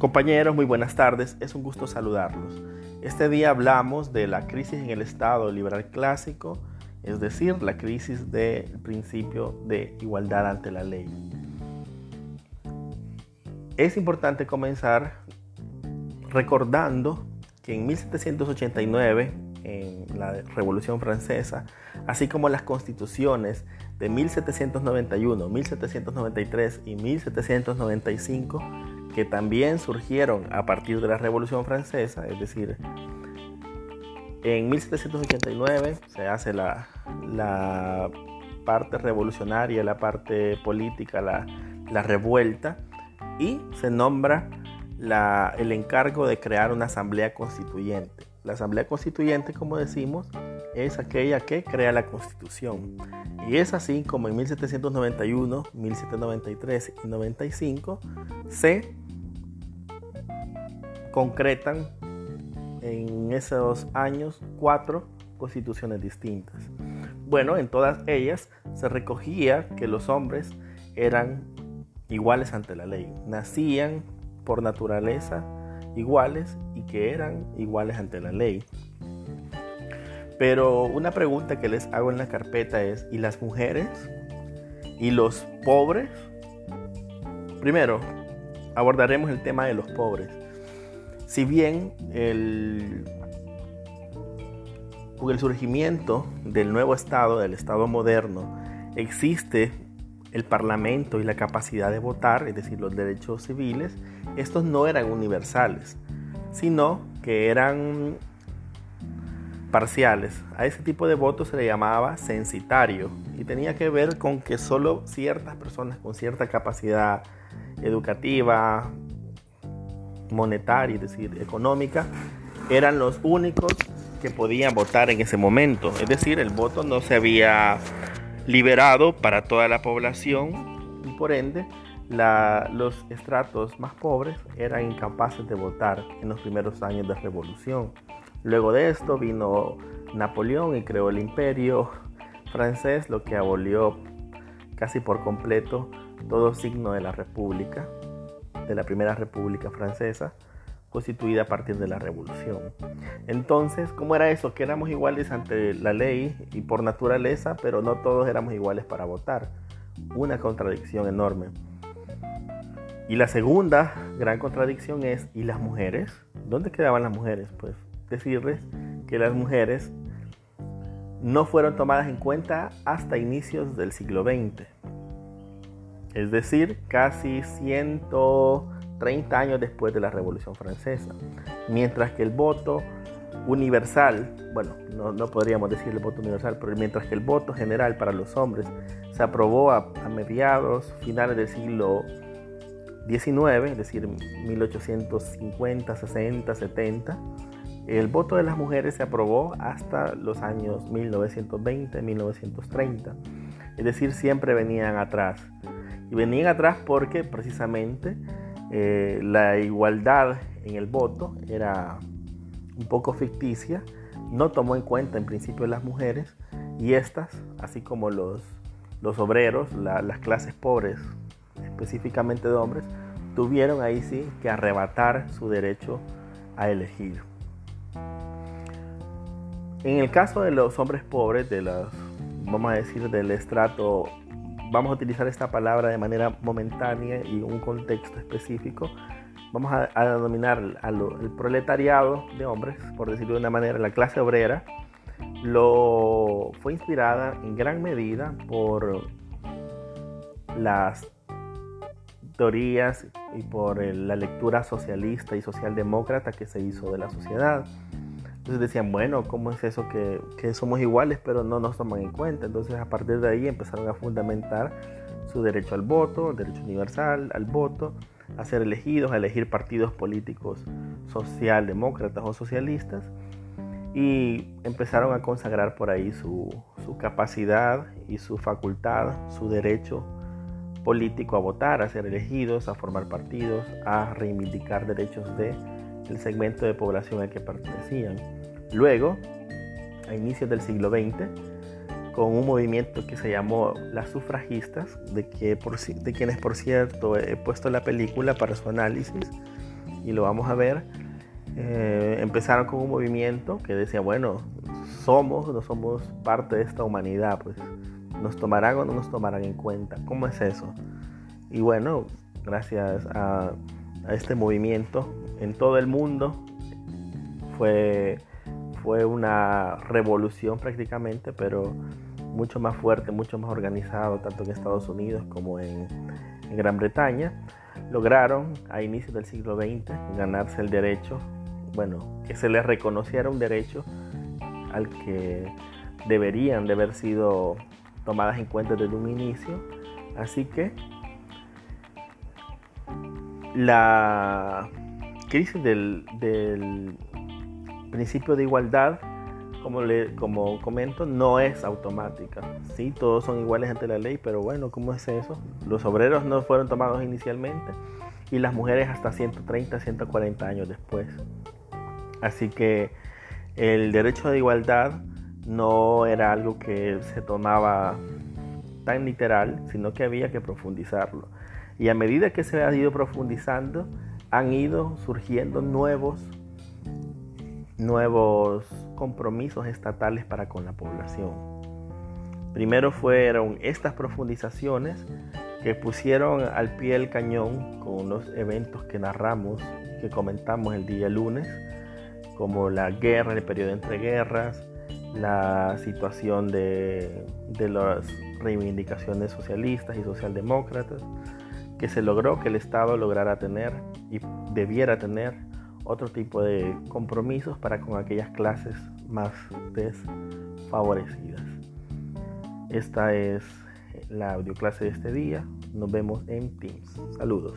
Compañeros, muy buenas tardes, es un gusto saludarlos. Este día hablamos de la crisis en el Estado liberal clásico, es decir, la crisis del principio de igualdad ante la ley. Es importante comenzar recordando que en 1789, en la Revolución Francesa, así como las constituciones de 1791, 1793 y 1795, que también surgieron a partir de la Revolución Francesa, es decir, en 1789 se hace la, parte revolucionaria, la parte política, la, revuelta, y se nombra el encargo de crear una asamblea constituyente. La asamblea constituyente, como decimos, es aquella que crea la constitución. Y es así como en 1791, 1793 y 95 se concretan en esos años cuatro constituciones distintas. Bueno, en todas ellas se recogía que los hombres eran iguales ante la ley, nacían por naturaleza iguales y que eran iguales ante la ley. Pero una pregunta que les hago en la carpeta es, ¿y las mujeres? ¿Y los pobres? Primero, abordaremos el tema de los pobres. Si bien el, con el surgimiento del nuevo Estado, del Estado moderno, existe el Parlamento y la capacidad de votar, es decir, los derechos civiles, estos no eran universales, sino que eran parciales. A ese tipo de voto se le llamaba censitario y tenía que ver con que solo ciertas personas con cierta capacidad educativa, monetaria, es decir, económica, eran los únicos que podían votar en ese momento. Es decir, el voto no se había liberado para toda la población y por ende los estratos más pobres eran incapaces de votar en los primeros años de la revolución. Luego de esto vino Napoleón y creó el imperio francés, lo que abolió casi por completo todo signo de la república, de la primera república francesa, constituida a partir de la revolución. Entonces, ¿cómo era eso? Que éramos iguales ante la ley y por naturaleza, pero no todos éramos iguales para votar. Una contradicción enorme. Y la segunda gran contradicción es, ¿y las mujeres? ¿Dónde quedaban las mujeres? Pues decirles que las mujeres no fueron tomadas en cuenta hasta inicios del siglo XX. Es decir, casi 130 años después de la Revolución Francesa. Mientras que el voto universal, bueno, no, podríamos decir el voto universal, pero mientras que el voto general para los hombres se aprobó a, a mediados, finales del siglo XIX, es decir, 1850, 60, 70, el voto de las mujeres se aprobó hasta los años 1920, 1930. Es decir, siempre venían atrás. Y venían atrás porque precisamente eh, la igualdad en el voto era un poco ficticia, no tomó en cuenta en principio las mujeres y estas, así como los, los obreros, las clases pobres, específicamente de hombres, tuvieron ahí sí que arrebatar su derecho a elegir. En el caso de los hombres pobres, de los, vamos a decir, del estrato, vamos a utilizar esta palabra de manera momentánea y un contexto específico, vamos a, denominar al proletariado de hombres, por decirlo de una manera, la clase obrera, lo fue inspirada en gran medida por las teorías y por la lectura socialista y socialdemócrata que se hizo de la sociedad. Entonces decían, bueno, ¿cómo es eso que, somos iguales pero no nos toman en cuenta? Entonces a partir de ahí empezaron a fundamentar su derecho al voto, derecho universal al voto, a ser elegidos, a elegir partidos políticos socialdemócratas o socialistas y empezaron a consagrar por ahí su, su capacidad y su facultad, su derecho político a votar, a ser elegidos, a formar partidos, a reivindicar derechos de el segmento de población al que pertenecían. Luego, a inicios del siglo XX, con un movimiento que se llamó las sufragistas, de, que por, de quienes por cierto he puesto la película para su análisis, y lo vamos a ver, eh, empezaron con un movimiento que decía, bueno, somos, no somos parte de esta humanidad, pues nos tomarán o no nos tomarán en cuenta. ¿Cómo es eso? Y bueno, gracias a, a este movimiento en todo el mundo fue, fue una revolución prácticamente, pero mucho más fuerte, mucho más organizado, tanto en Estados Unidos como en, en Gran Bretaña. Lograron a inicios del siglo XX ganarse el derecho, bueno, que se les reconociera un derecho al que deberían de haber sido tomadas en cuenta desde un inicio. Así que la crisis del, del principio de igualdad como, le, como comento, no es automática. Sí, todos son iguales ante la ley, pero bueno, ¿cómo es eso? Los obreros no fueron tomados inicialmente y las mujeres hasta 130, 140 años después. Así que el derecho de igualdad no era algo que se tomaba tan literal, sino que había que profundizarlo. Y a medida que se ha ido profundizando, han ido surgiendo nuevos nuevos compromisos estatales para con la población. Primero fueron estas profundizaciones que pusieron al pie del cañón con unos eventos que narramos, que comentamos el día lunes, como la guerra, el periodo entre guerras, la situación de, de las reivindicaciones socialistas y socialdemócratas, que se logró que el Estado lograra tener y debiera tener otro tipo de compromisos para con aquellas clases más desfavorecidas. Esta es la audio clase de este día. Nos vemos en Teams. Saludos.